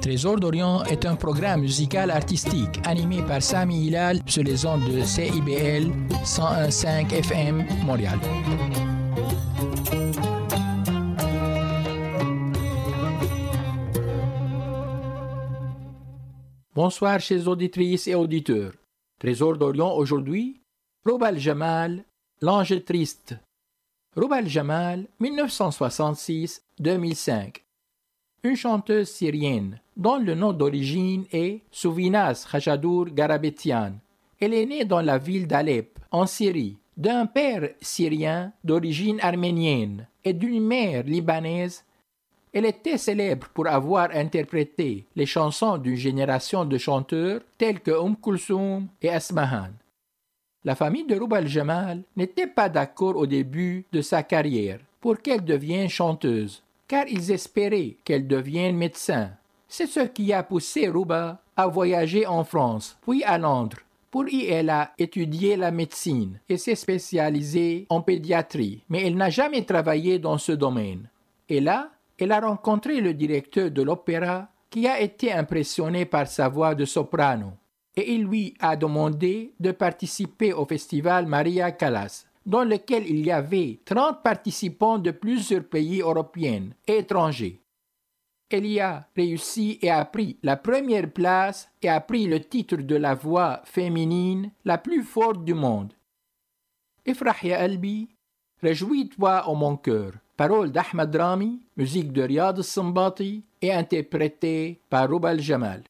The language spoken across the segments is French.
Trésor d'Orient est un programme musical artistique animé par Sami Hilal sur les ondes de CIBL 101.5 FM Montréal. Bonsoir chers auditrices et auditeurs. Trésor d'Orient aujourd'hui, Robal Jamal, L'Ange triste. Robal Jamal, 1966-2005. Une chanteuse syrienne dont le nom d'origine est Souvinas Khajadour Garabetian. Elle est née dans la ville d'Alep, en Syrie, d'un père syrien d'origine arménienne et d'une mère libanaise elle était célèbre pour avoir interprété les chansons d'une génération de chanteurs tels que Umm Kulsum et Asmahan. La famille de Rub al-Jamal n'était pas d'accord au début de sa carrière pour qu'elle devienne chanteuse, car ils espéraient qu'elle devienne médecin. C'est ce qui a poussé Ruba à voyager en France, puis à Londres. Pour y elle a étudié la médecine et s'est spécialisée en pédiatrie, mais elle n'a jamais travaillé dans ce domaine. Et là, elle a rencontré le directeur de l'opéra qui a été impressionné par sa voix de soprano et il lui a demandé de participer au festival Maria Callas, dans lequel il y avait 30 participants de plusieurs pays européens et étrangers. Elle y a réussi et a pris la première place et a pris le titre de la voix féminine la plus forte du monde. Ifrahia Albi, réjouis-toi au mon cœur. Paroles d'Ahmad Rami, musique de Riyad Sambati et interprétée par Rubal Jamal.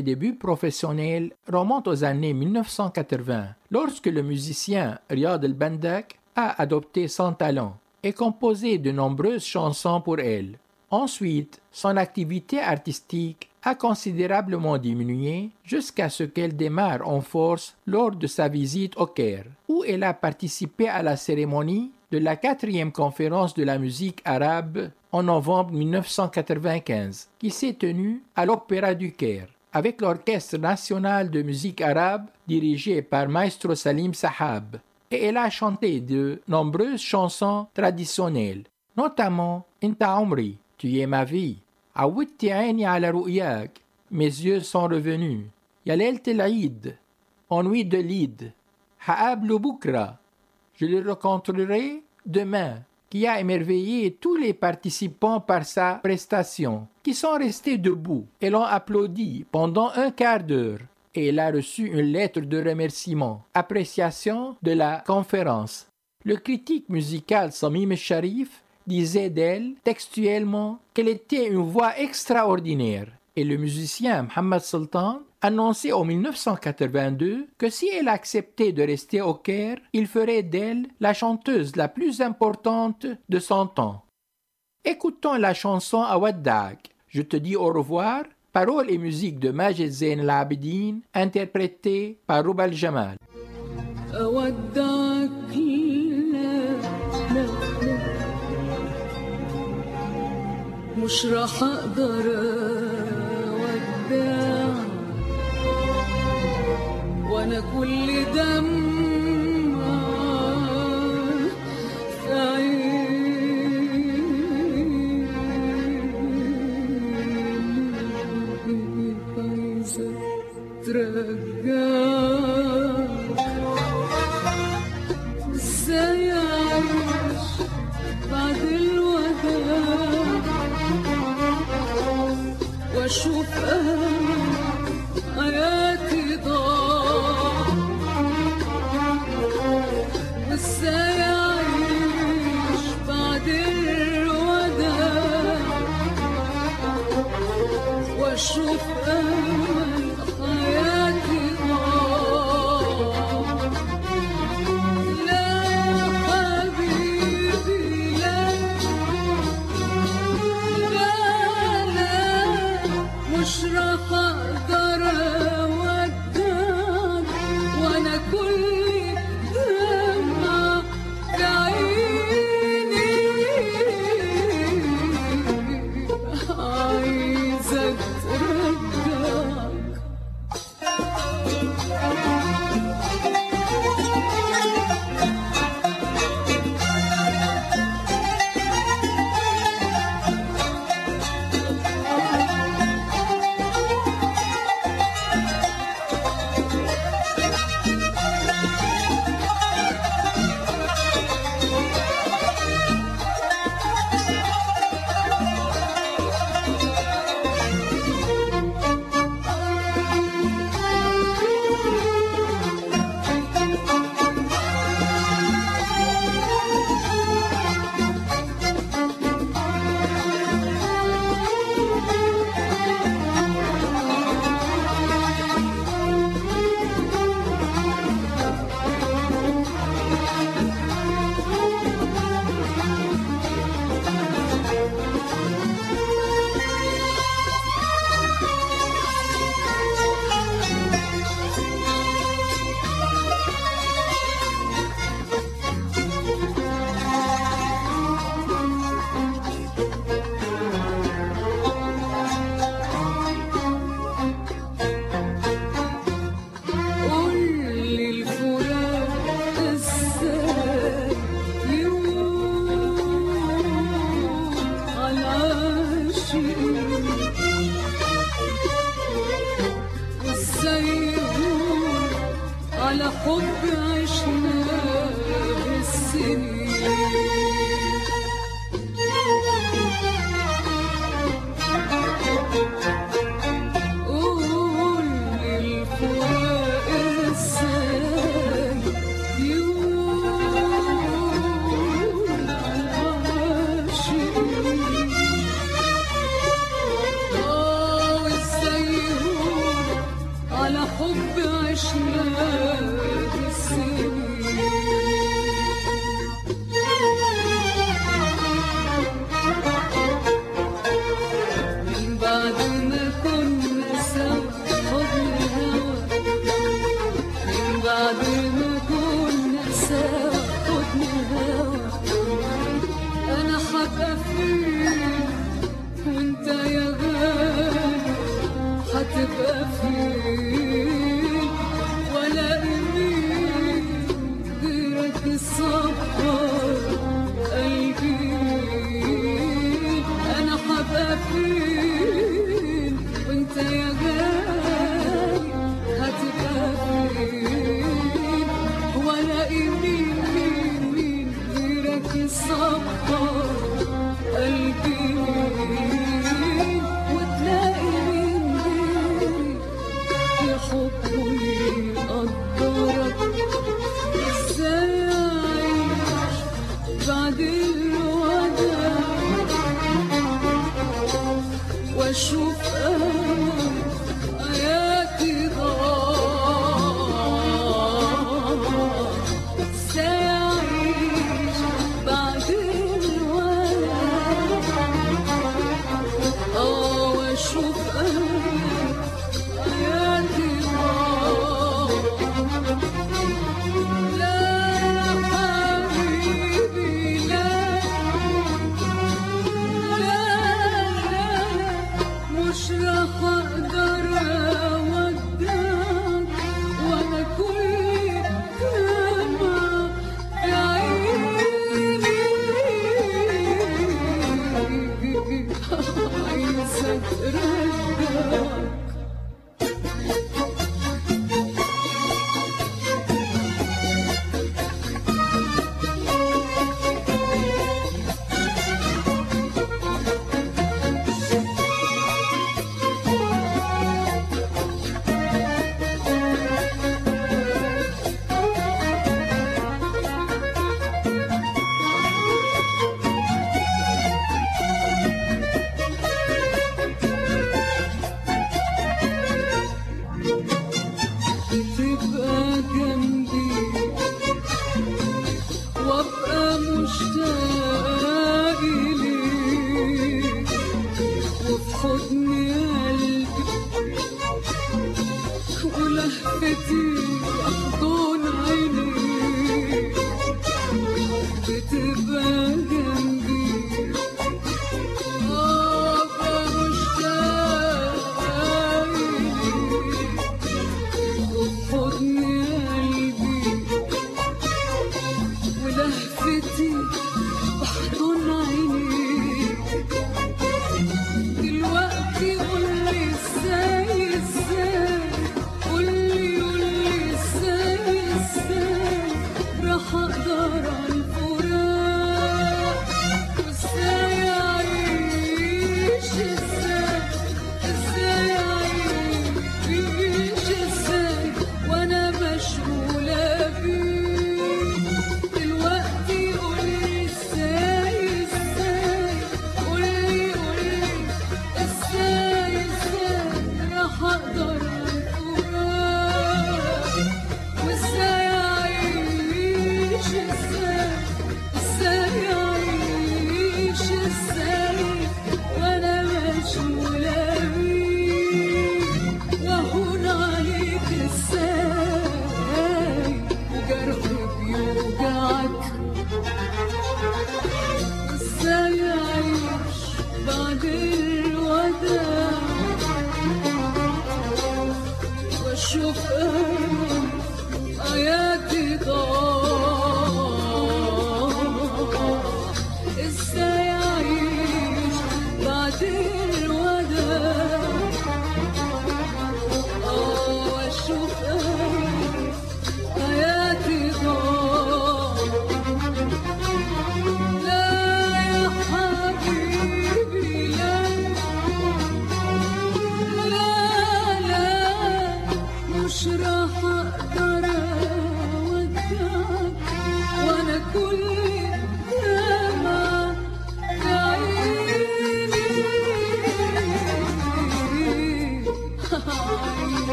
Ses débuts professionnels remontent aux années 1980, lorsque le musicien Riyad El-Bandak a adopté son talent et composé de nombreuses chansons pour elle. Ensuite, son activité artistique a considérablement diminué jusqu'à ce qu'elle démarre en force lors de sa visite au Caire, où elle a participé à la cérémonie de la quatrième conférence de la musique arabe en novembre 1995, qui s'est tenue à l'Opéra du Caire, avec l'Orchestre national de musique arabe dirigé par Maestro Salim Sahab, et elle a chanté de nombreuses chansons traditionnelles, notamment Inta Omri, Tu es ma vie, Awiti Aini ala Ru'yak, Mes yeux sont revenus, Yalel Telaïd, Ennui de l'Id, Haab Bukra, Je le rencontrerai demain, qui a émerveillé tous les participants par sa prestation, qui sont restés debout et l'ont applaudi pendant un quart d'heure. Et elle a reçu une lettre de remerciement, appréciation de la conférence. Le critique musical Samim Sharif disait d'elle textuellement qu'elle était une voix extraordinaire et le musicien Mohammed Sultan annonçait en 1982 que si elle acceptait de rester au Caire, il ferait d'elle la chanteuse la plus importante de son temps. Écoutons la chanson Awaddak, Je te dis au revoir, paroles et musique de Majid Zain al-Abidin, interprétée par Rubal Jamal. مش راح اقدر على كل دمع سعيد عايزة إزاي أعيش بعد الوداع وأشوف Christmas.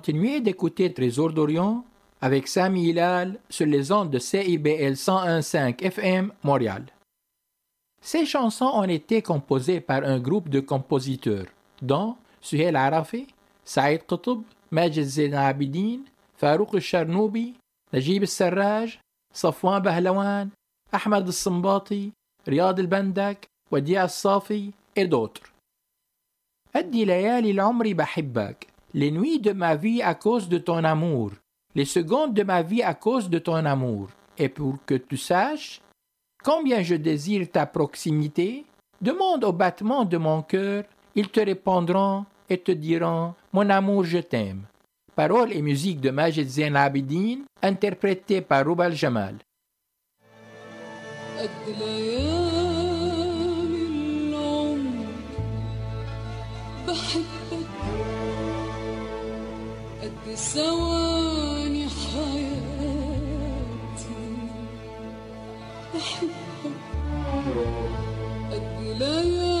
Continuez d'écouter Trésor d'Orient avec Sami Hilal sur les ondes de CIBL 101.5 FM Montréal. Ces chansons ont été composées par un groupe de compositeurs, dont Suhail Arafi, Saïd Qutb, Majid Zain Abidin, Farouk Charnoubi, Najib Sarraj, Safwan Bahlawan, Ahmed Sambati, Riyad El-Bandak, Wadia Safi et d'autres. أدي ليالي العمر بحبك les nuits de ma vie à cause de ton amour, les secondes de ma vie à cause de ton amour. Et pour que tu saches combien je désire ta proximité, demande au battement de mon cœur, ils te répondront et te diront Mon amour, je t'aime. Paroles et musique de Majid Zain Abidin, interprétées par Roubal Jamal. ثواني حياتي. أحبك. أجل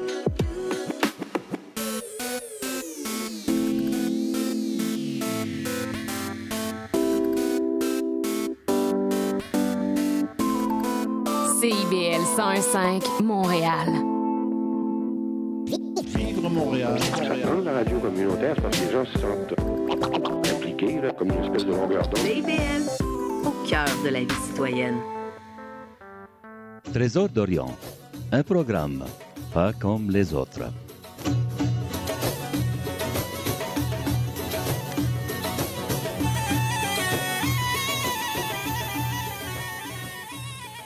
CIBL 101.5 Montréal. Vivre Montréal. la radio communautaire, parce que les gens se sentent impliqués, là, comme une espèce de longueur d'onde. CIBL, au cœur de la vie citoyenne. Trésor d'Orient, un programme pas comme les autres.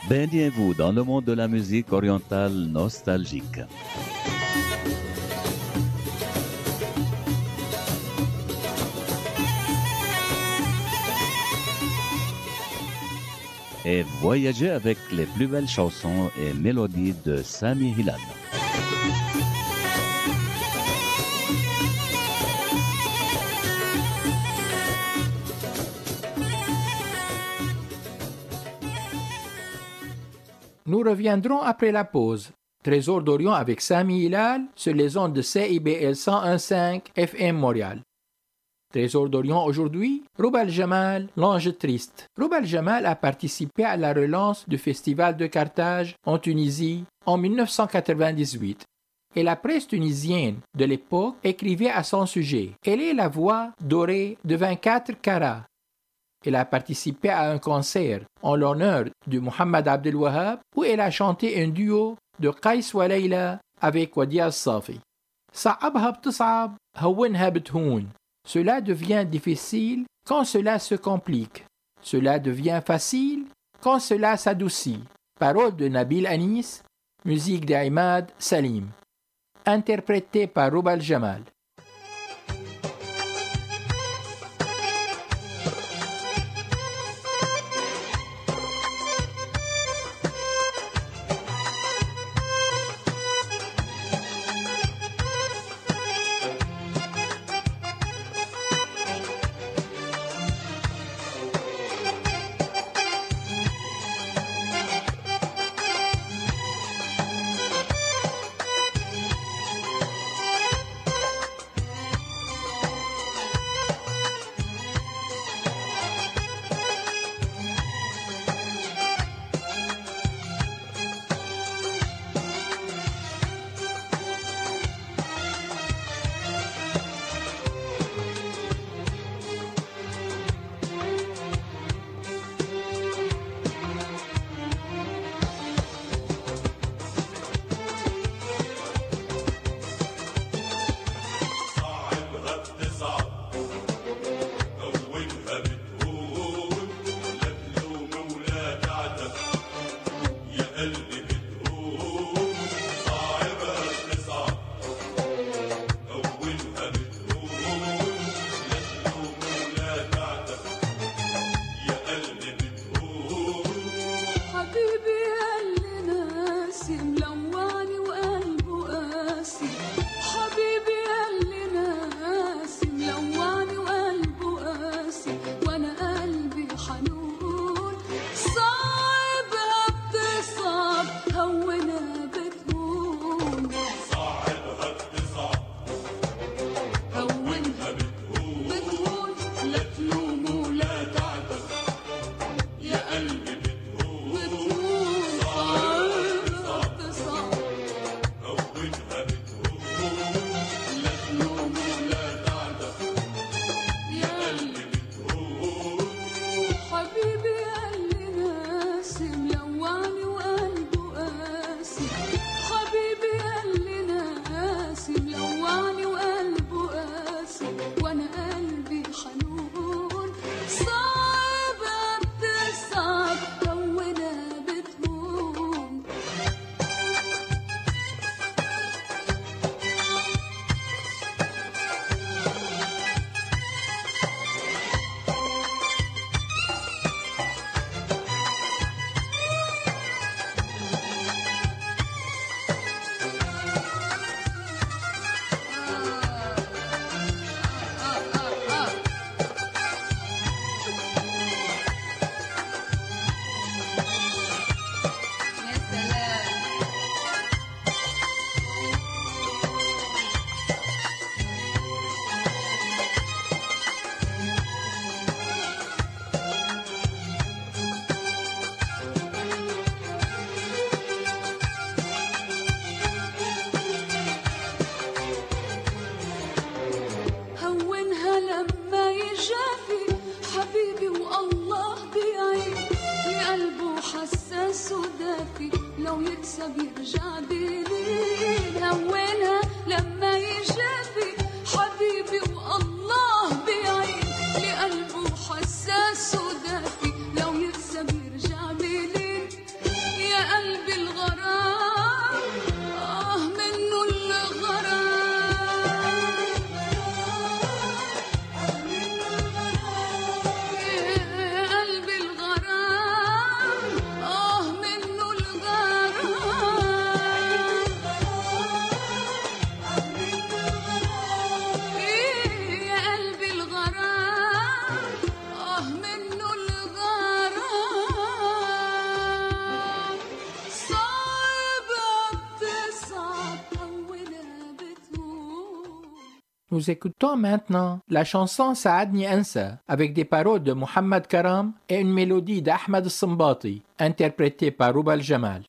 Baignez-vous dans le monde de la musique orientale nostalgique. Et voyagez avec les plus belles chansons et mélodies de Sami Hilal. Reviendrons après la pause. Trésor d'Orient avec Sami Hilal sur les ondes de CIBL 101.5 FM Montréal. Trésor d'Orient aujourd'hui, Roubal Jamal, l'ange triste. Roubal Jamal a participé à la relance du Festival de Carthage en Tunisie en 1998. Et la presse tunisienne de l'époque écrivait à son sujet Elle est la voix dorée de 24 carats. Elle a participé à un concert en l'honneur de Mohamed Abdel Wahab où elle a chanté un duo de Qais wa Layla avec Wadia Safi. صعبها بتصعب هونها بتهون. Cela devient difficile quand cela se complique. Cela devient facile quand cela s'adoucit. Parole de Nabil Anis, musique d'Aimad Salim. Interprété par Roubal Jamal. Nous écoutons maintenant la chanson Saadni Ansa avec des paroles de Muhammad Karam et une mélodie d'Ahmad Sambati interprétée par Rubal Jamal.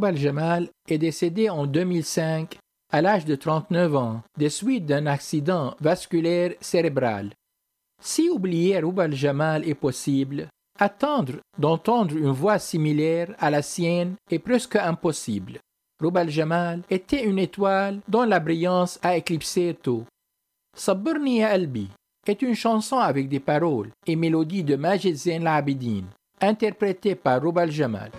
Rob Al-Jamal est décédé en 2005 à l'âge de 39 ans des suites d'un accident vasculaire cérébral. Si oublier Rob Al-Jamal est possible, attendre d'entendre une voix similaire à la sienne est presque impossible. Rob Al-Jamal était une étoile dont la brillance a éclipsé tôt. Sabburni ya Albi est une chanson avec des paroles et mélodies de Majid Zain Labidin, interprétée par Rob Al-Jamal.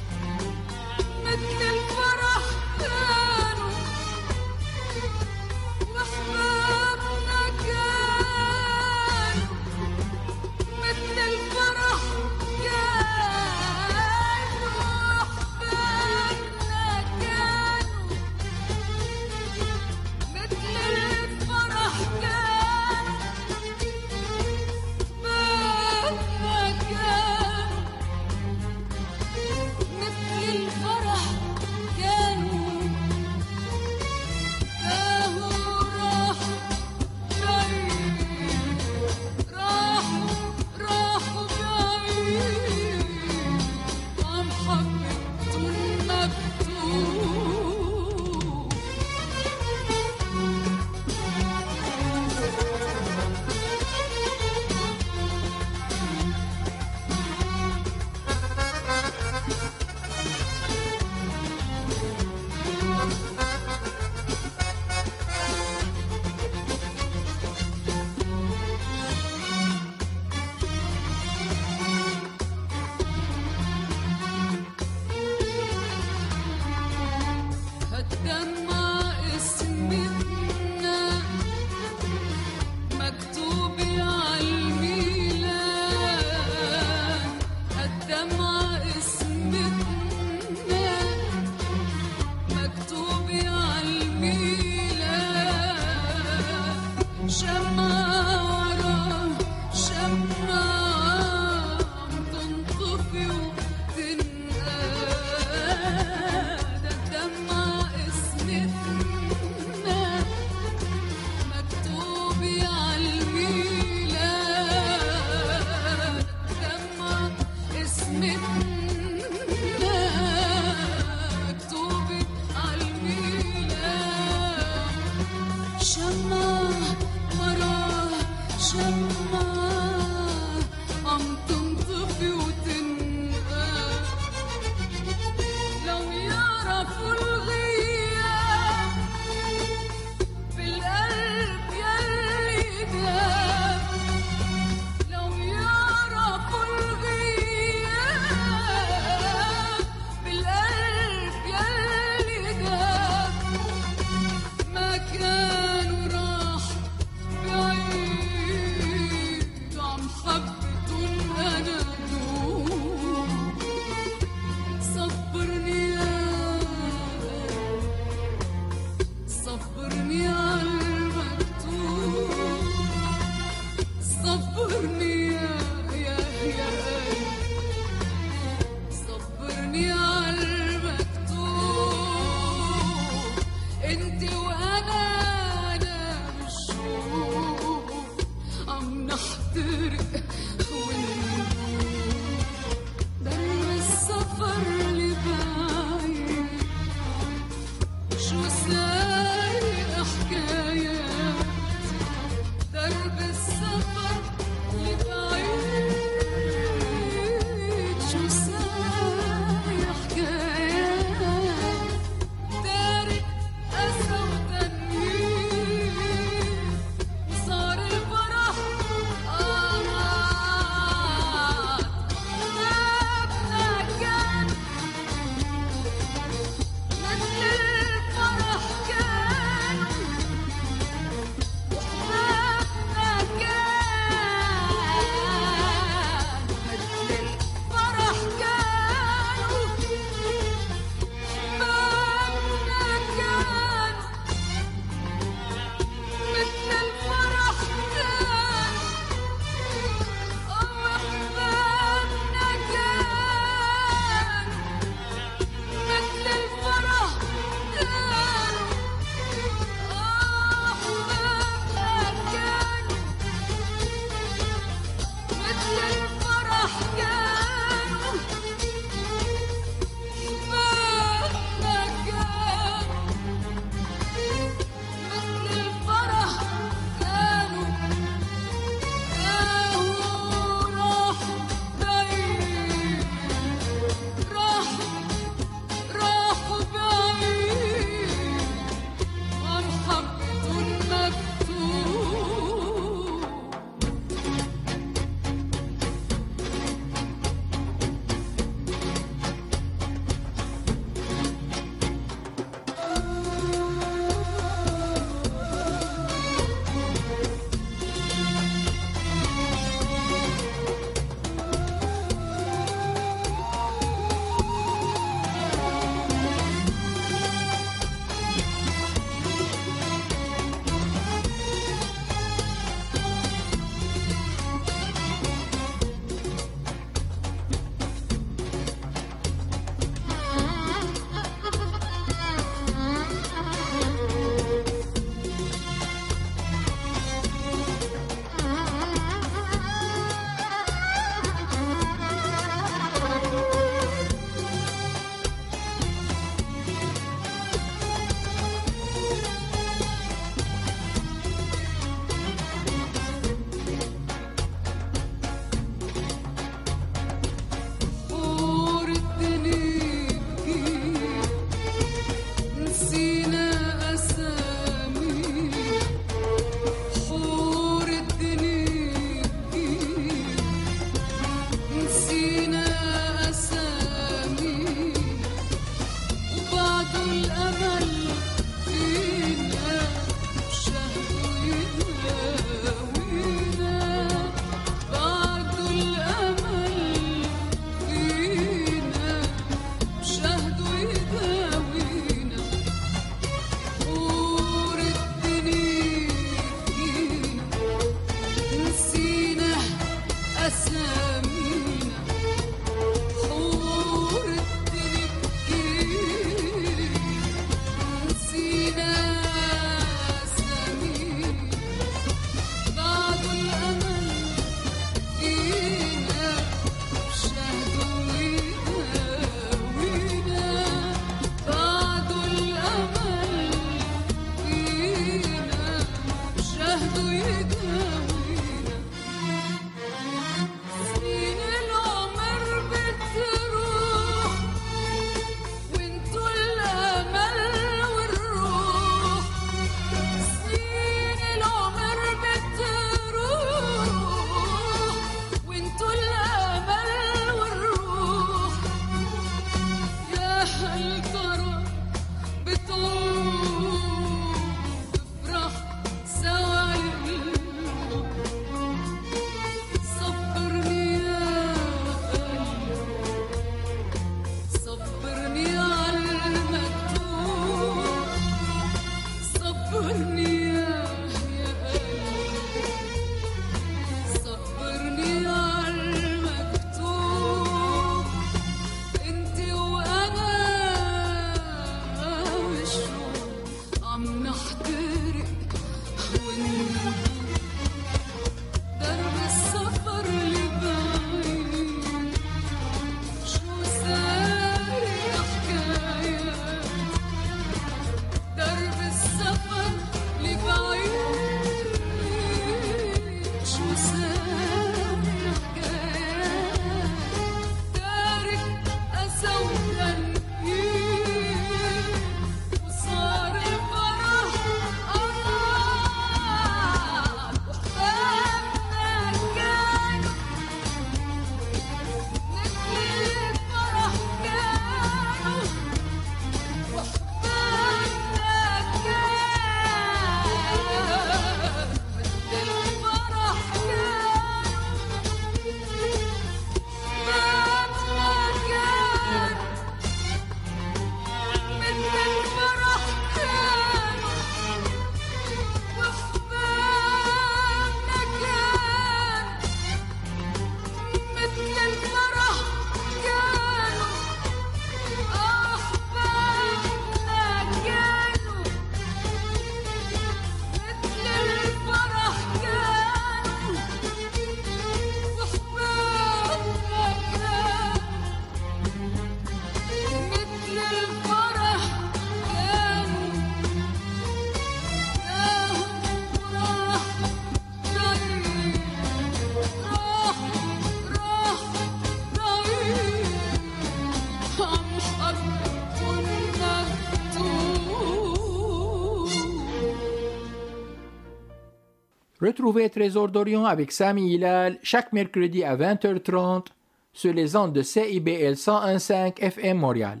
Retrouvez Trésor d'Orient avec Sami Hilal chaque mercredi à 20h30 sur les ondes de CIBL 101.5 FM Montréal.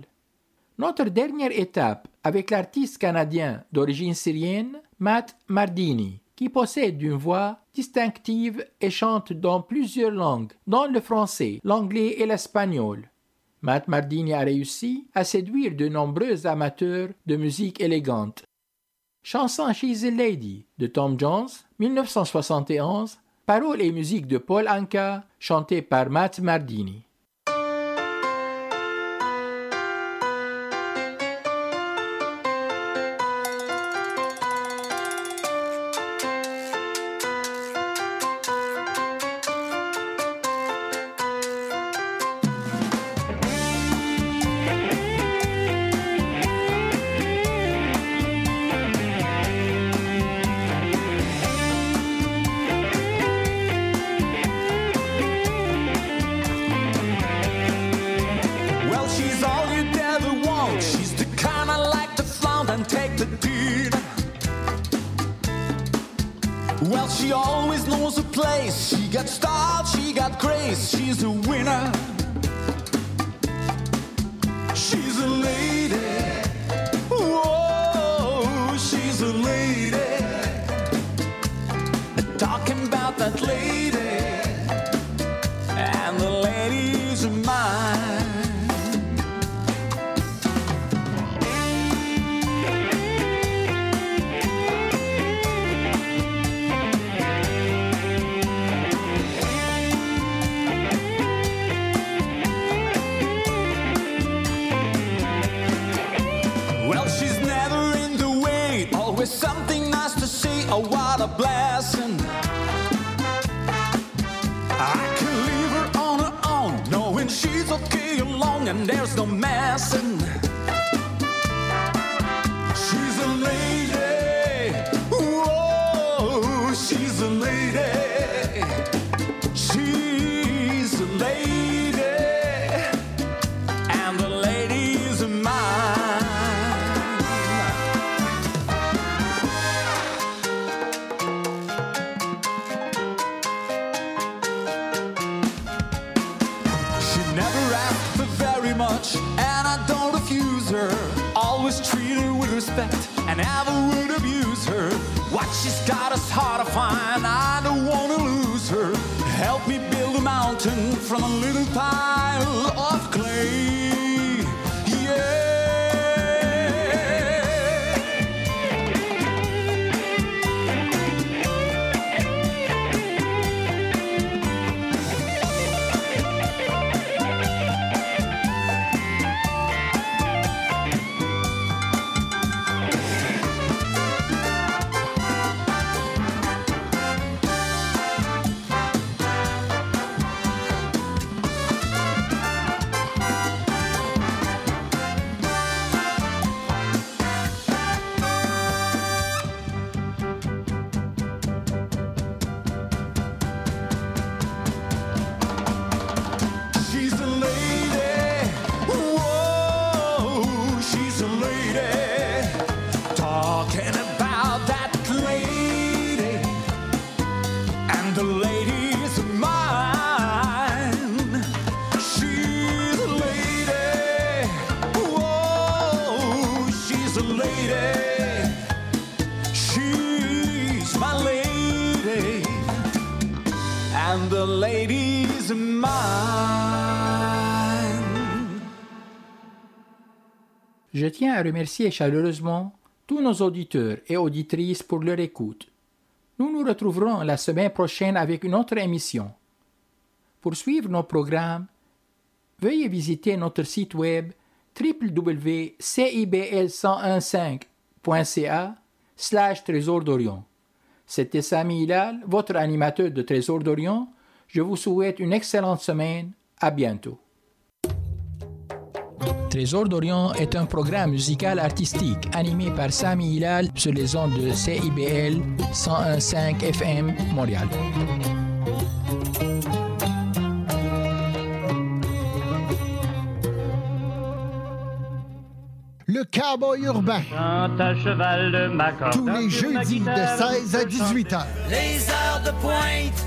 Notre dernière étape avec l'artiste canadien d'origine syrienne, Matt Mardini, qui possède une voix distinctive et chante dans plusieurs langues, dont le français, l'anglais et l'espagnol. Matt Mardini a réussi à séduire de nombreux amateurs de musique élégante. Chanson She's a Lady de Tom Jones, 1971, paroles et musique de Paul Anka, chantée par Matt Mardini. She's a winner. Help me build a mountain from a little pile of clay. Je tiens à remercier chaleureusement tous nos auditeurs et auditrices pour leur écoute. Nous nous retrouverons la semaine prochaine avec une autre émission. Pour suivre nos programmes, veuillez visiter notre site web www.cibl1015.ca slash Trésor d'Orient. C'était Sami Hilal, votre animateur de Trésor d'Orient. Je vous souhaite une excellente semaine. À bientôt. Trésor d'Orient est un programme musical artistique animé par Sami Hilal sur les ondes de CIBL 101.5 FM Montréal. Le cowboy urbain. à cheval de Macor. Tous les jeudis de 16 à 18 heures. Les heures de pointe,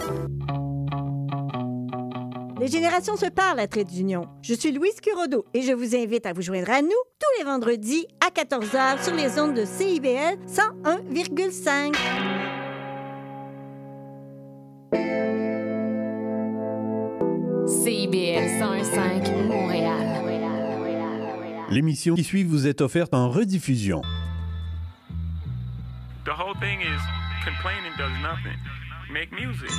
Les générations se parlent à Trait d'Union. Je suis Louise Curodo et je vous invite à vous joindre à nous tous les vendredis à 14h sur les ondes de CIBL 101,5. CIBL 101.5 Montréal. L'émission qui suit vous est offerte en rediffusion. The whole thing is complaining does nothing. Make music.